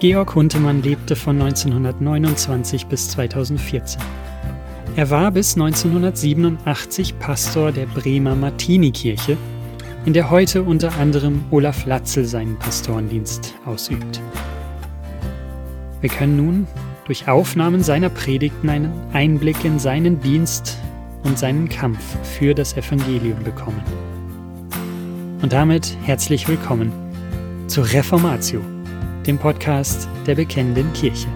Georg Huntemann lebte von 1929 bis 2014. Er war bis 1987 Pastor der Bremer Martinikirche, in der heute unter anderem Olaf Latzel seinen Pastorendienst ausübt. Wir können nun durch Aufnahmen seiner Predigten einen Einblick in seinen Dienst und seinen Kampf für das Evangelium bekommen. Und damit herzlich willkommen zur Reformatio, dem Podcast der Bekennenden Kirche.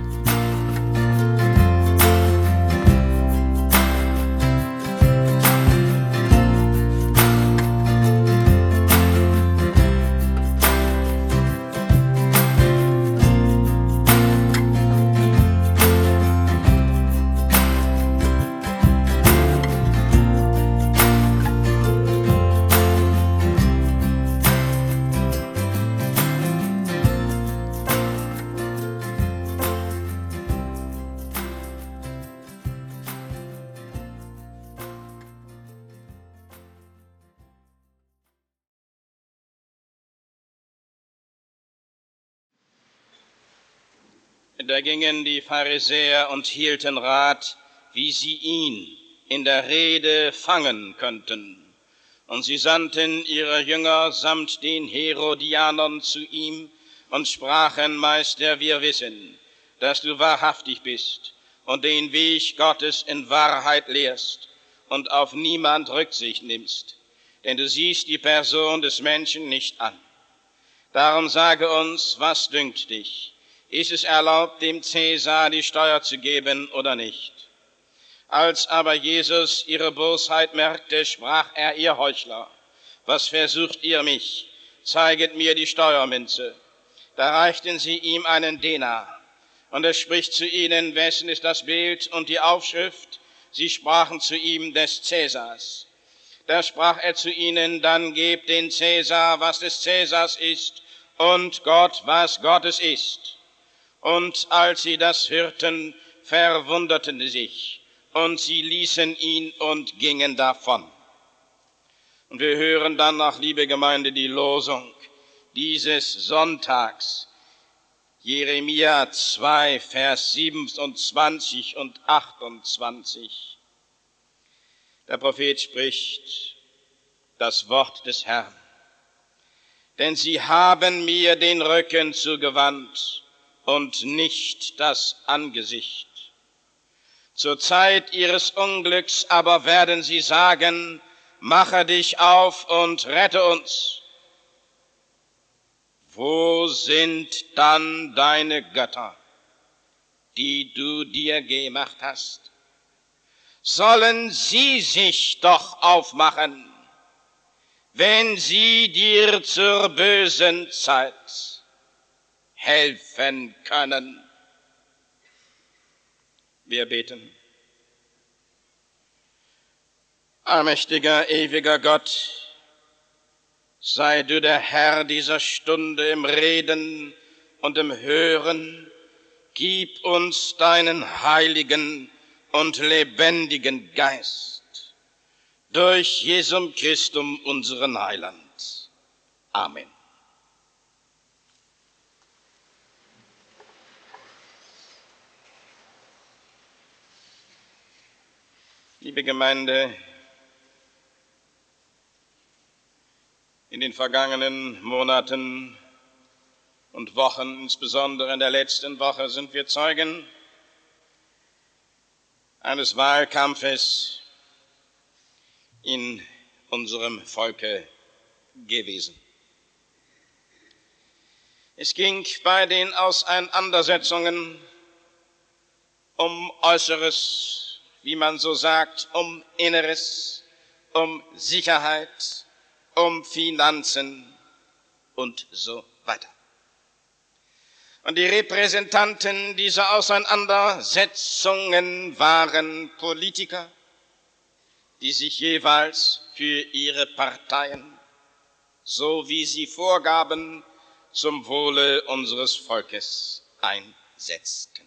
Da gingen die Pharisäer und hielten Rat, wie sie ihn in der Rede fangen könnten. Und sie sandten ihre Jünger samt den Herodianern zu ihm und sprachen, Meister, wir wissen, dass du wahrhaftig bist und den Weg Gottes in Wahrheit lehrst und auf niemand Rücksicht nimmst, denn du siehst die Person des Menschen nicht an. Darum sage uns, was dünkt dich? Ist es erlaubt, dem Cäsar die Steuer zu geben oder nicht. Als aber Jesus ihre Bosheit merkte, sprach er ihr Heuchler, was versucht ihr mich? Zeiget mir die Steuermünze. Da reichten sie ihm einen Denar. Und er spricht zu ihnen, wessen ist das Bild und die Aufschrift? Sie sprachen zu ihm des Cäsars. Da sprach er zu ihnen, dann gebt den Cäsar, was des Cäsars ist, und Gott, was Gottes ist. Und als sie das hörten, verwunderten sie sich und sie ließen ihn und gingen davon. Und wir hören dann noch, liebe Gemeinde, die Losung dieses Sonntags. Jeremia 2, Vers 27 und 28. Der Prophet spricht das Wort des Herrn. Denn sie haben mir den Rücken zugewandt und nicht das Angesicht. Zur Zeit ihres Unglücks aber werden sie sagen, mache dich auf und rette uns. Wo sind dann deine Götter, die du dir gemacht hast? Sollen sie sich doch aufmachen, wenn sie dir zur bösen Zeit helfen können. Wir beten. Allmächtiger, ewiger Gott, sei du der Herr dieser Stunde im Reden und im Hören. Gib uns deinen heiligen und lebendigen Geist durch Jesum Christum, unseren Heiland. Amen. Liebe Gemeinde, in den vergangenen Monaten und Wochen, insbesondere in der letzten Woche, sind wir Zeugen eines Wahlkampfes in unserem Volke gewesen. Es ging bei den Auseinandersetzungen um Äußeres wie man so sagt, um Inneres, um Sicherheit, um Finanzen und so weiter. Und die Repräsentanten dieser Auseinandersetzungen waren Politiker, die sich jeweils für ihre Parteien, so wie sie vorgaben, zum Wohle unseres Volkes einsetzten.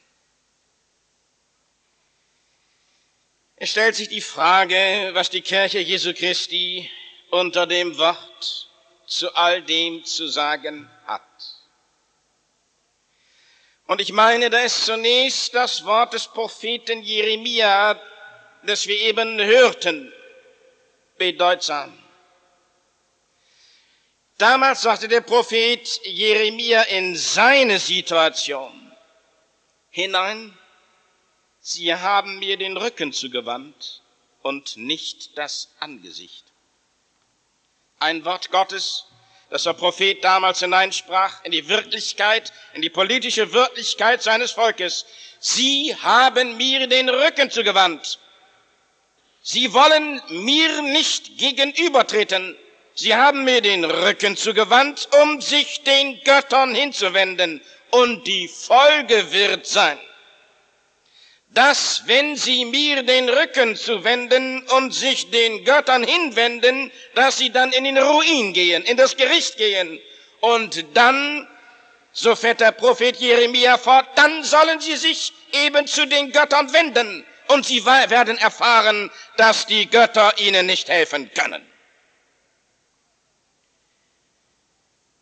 Es stellt sich die Frage, was die Kirche Jesu Christi unter dem Wort zu all dem zu sagen hat. Und ich meine, da ist zunächst das Wort des Propheten Jeremia, das wir eben hörten, bedeutsam. Damals sagte der Prophet Jeremia in seine Situation hinein, Sie haben mir den Rücken zugewandt und nicht das Angesicht. Ein Wort Gottes, das der Prophet damals hineinsprach in die Wirklichkeit, in die politische Wirklichkeit seines Volkes. Sie haben mir den Rücken zugewandt. Sie wollen mir nicht gegenübertreten. Sie haben mir den Rücken zugewandt, um sich den Göttern hinzuwenden. Und die Folge wird sein, dass wenn sie mir den Rücken zuwenden und sich den Göttern hinwenden, dass sie dann in den Ruin gehen, in das Gericht gehen. Und dann, so fährt der Prophet Jeremia fort, dann sollen sie sich eben zu den Göttern wenden und sie werden erfahren, dass die Götter ihnen nicht helfen können.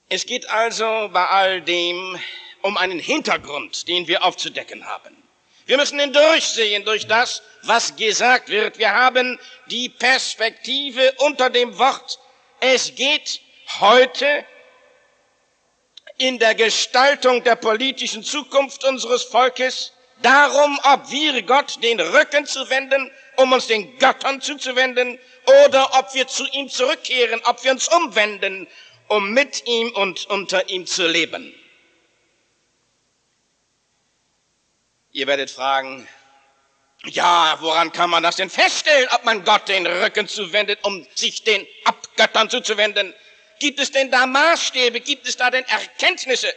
Es geht also bei all dem um einen Hintergrund, den wir aufzudecken haben. Wir müssen hindurchsehen durch das, was gesagt wird. Wir haben die Perspektive unter dem Wort. Es geht heute in der Gestaltung der politischen Zukunft unseres Volkes darum, ob wir Gott den Rücken zu wenden, um uns den Göttern zuzuwenden, oder ob wir zu ihm zurückkehren, ob wir uns umwenden, um mit ihm und unter ihm zu leben. Ihr werdet fragen, ja, woran kann man das denn feststellen, ob man Gott den Rücken zuwendet, um sich den Abgöttern zuzuwenden? Gibt es denn da Maßstäbe? Gibt es da denn Erkenntnisse?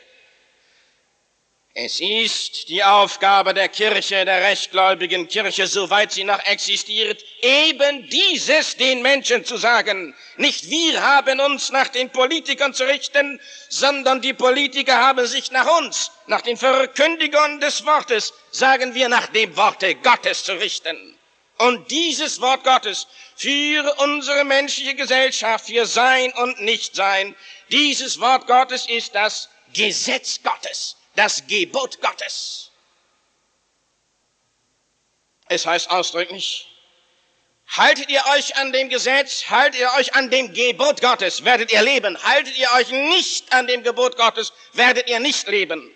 Es ist die Aufgabe der Kirche, der rechtgläubigen Kirche, soweit sie noch existiert, eben dieses den Menschen zu sagen. Nicht wir haben uns nach den Politikern zu richten, sondern die Politiker haben sich nach uns, nach den Verkündigern des Wortes, sagen wir nach dem Worte Gottes zu richten. Und dieses Wort Gottes für unsere menschliche Gesellschaft, für Sein und Nichtsein, dieses Wort Gottes ist das Gesetz Gottes das Gebot Gottes. Es heißt ausdrücklich, haltet ihr euch an dem Gesetz, haltet ihr euch an dem Gebot Gottes, werdet ihr leben. Haltet ihr euch nicht an dem Gebot Gottes, werdet ihr nicht leben.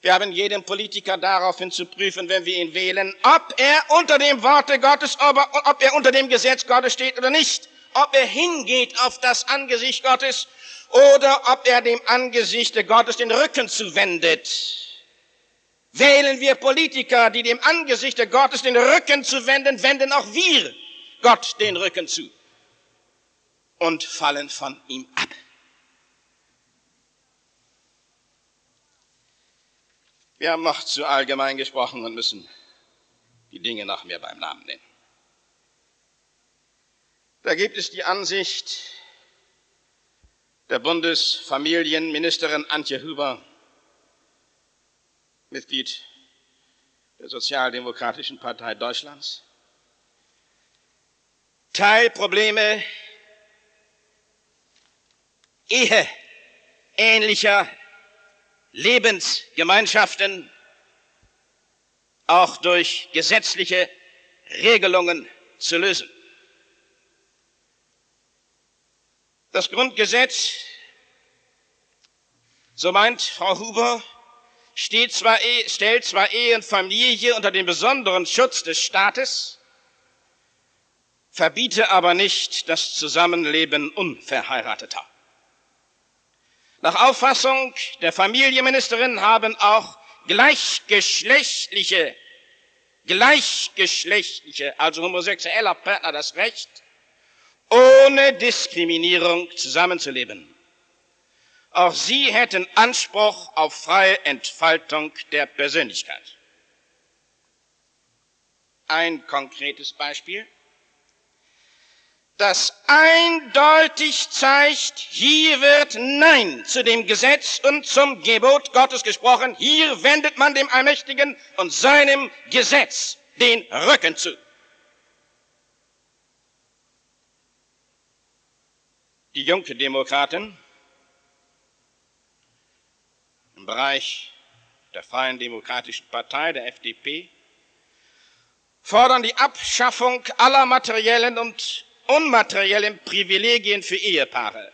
Wir haben jeden Politiker daraufhin zu prüfen, wenn wir ihn wählen, ob er unter dem Worte Gottes, ob, er unter dem Gesetz Gottes steht oder nicht, ob er hingeht auf das Angesicht Gottes oder ob er dem Angesicht Gottes den Rücken zuwendet. Wählen wir Politiker, die dem Angesicht Gottes den Rücken zuwenden, wenden auch wir Gott den Rücken zu und fallen von ihm ab. Wir haben noch zu allgemein gesprochen und müssen die Dinge noch mehr beim Namen nennen. Da gibt es die Ansicht, der Bundesfamilienministerin Antje Huber, Mitglied der Sozialdemokratischen Partei Deutschlands. Teilprobleme Ehe ähnlicher Lebensgemeinschaften auch durch gesetzliche Regelungen zu lösen. Das Grundgesetz, so meint Frau Huber, steht zwar, e, stellt zwar Ehe und Familie unter den besonderen Schutz des Staates, verbiete aber nicht das Zusammenleben Unverheirateter. Nach Auffassung der Familienministerin haben auch gleichgeschlechtliche, gleichgeschlechtliche, also homosexueller Partner das Recht, ohne Diskriminierung zusammenzuleben. Auch sie hätten Anspruch auf freie Entfaltung der Persönlichkeit. Ein konkretes Beispiel, das eindeutig zeigt, hier wird Nein zu dem Gesetz und zum Gebot Gottes gesprochen. Hier wendet man dem Allmächtigen und seinem Gesetz den Rücken zu. Die Junke Demokraten Bereich der Freien Demokratischen Partei, der FDP, fordern die Abschaffung aller materiellen und unmateriellen Privilegien für Ehepaare.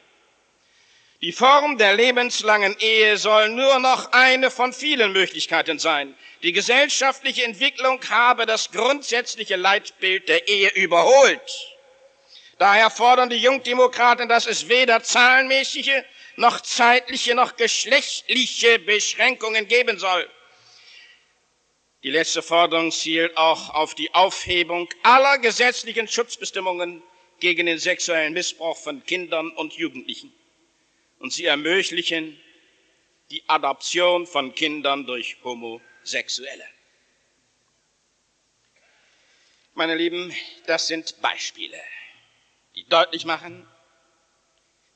Die Form der lebenslangen Ehe soll nur noch eine von vielen Möglichkeiten sein. Die gesellschaftliche Entwicklung habe das grundsätzliche Leitbild der Ehe überholt. Daher fordern die Jungdemokraten, dass es weder zahlenmäßige noch zeitliche noch geschlechtliche Beschränkungen geben soll. Die letzte Forderung zielt auch auf die Aufhebung aller gesetzlichen Schutzbestimmungen gegen den sexuellen Missbrauch von Kindern und Jugendlichen. Und sie ermöglichen die Adoption von Kindern durch Homosexuelle. Meine Lieben, das sind Beispiele, die deutlich machen,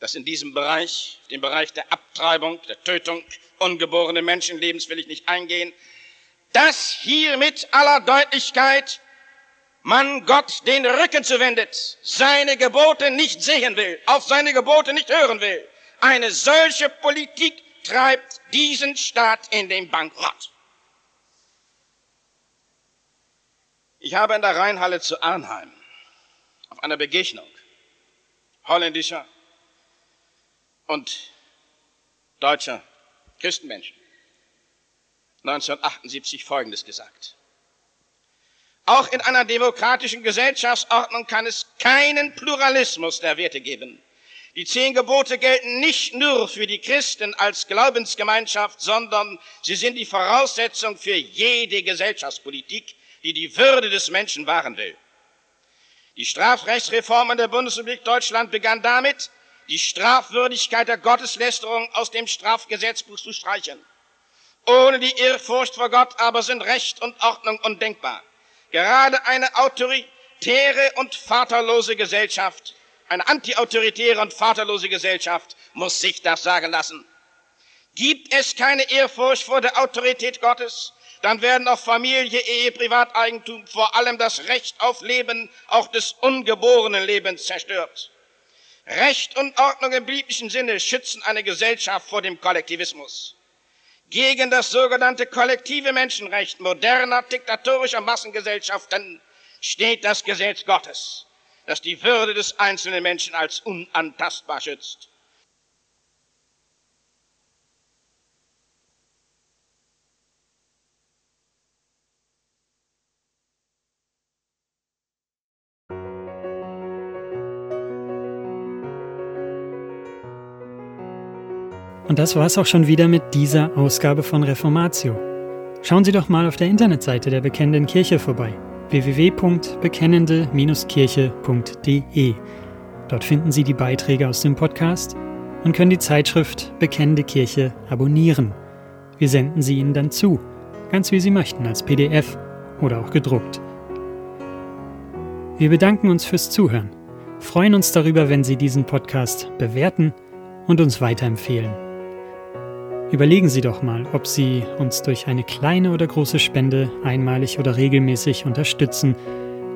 dass in diesem Bereich, dem Bereich der Abtreibung, der Tötung ungeborenen Menschenlebens will ich nicht eingehen, dass hier mit aller Deutlichkeit man Gott den Rücken zuwendet, seine Gebote nicht sehen will, auf seine Gebote nicht hören will. Eine solche Politik treibt diesen Staat in den Bankrott. Ich habe in der Rheinhalle zu Arnheim auf einer Begegnung holländischer und deutscher Christenmenschen 1978 Folgendes gesagt. Auch in einer demokratischen Gesellschaftsordnung kann es keinen Pluralismus der Werte geben. Die zehn Gebote gelten nicht nur für die Christen als Glaubensgemeinschaft, sondern sie sind die Voraussetzung für jede Gesellschaftspolitik, die die Würde des Menschen wahren will. Die Strafrechtsreform in der Bundesrepublik Deutschland begann damit, die Strafwürdigkeit der Gotteslästerung aus dem Strafgesetzbuch zu streichen. Ohne die Ehrfurcht vor Gott aber sind Recht und Ordnung undenkbar. Gerade eine autoritäre und vaterlose Gesellschaft, eine antiautoritäre und vaterlose Gesellschaft muss sich das sagen lassen. Gibt es keine Ehrfurcht vor der Autorität Gottes, dann werden auch Familie, Ehe, Privateigentum, vor allem das Recht auf Leben, auch des ungeborenen Lebens zerstört. Recht und Ordnung im biblischen Sinne schützen eine Gesellschaft vor dem Kollektivismus. Gegen das sogenannte kollektive Menschenrecht moderner diktatorischer Massengesellschaften steht das Gesetz Gottes, das die Würde des einzelnen Menschen als unantastbar schützt. Und das war's auch schon wieder mit dieser Ausgabe von Reformatio. Schauen Sie doch mal auf der Internetseite der Bekennenden Kirche vorbei www.bekennende-kirche.de. Dort finden Sie die Beiträge aus dem Podcast und können die Zeitschrift Bekennende Kirche abonnieren. Wir senden sie Ihnen dann zu, ganz wie Sie möchten, als PDF oder auch gedruckt. Wir bedanken uns fürs Zuhören, freuen uns darüber, wenn Sie diesen Podcast bewerten und uns weiterempfehlen. Überlegen Sie doch mal, ob Sie uns durch eine kleine oder große Spende einmalig oder regelmäßig unterstützen,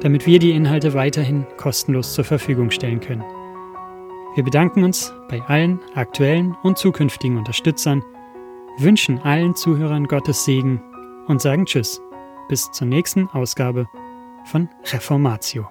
damit wir die Inhalte weiterhin kostenlos zur Verfügung stellen können. Wir bedanken uns bei allen aktuellen und zukünftigen Unterstützern, wünschen allen Zuhörern Gottes Segen und sagen Tschüss. Bis zur nächsten Ausgabe von Reformatio.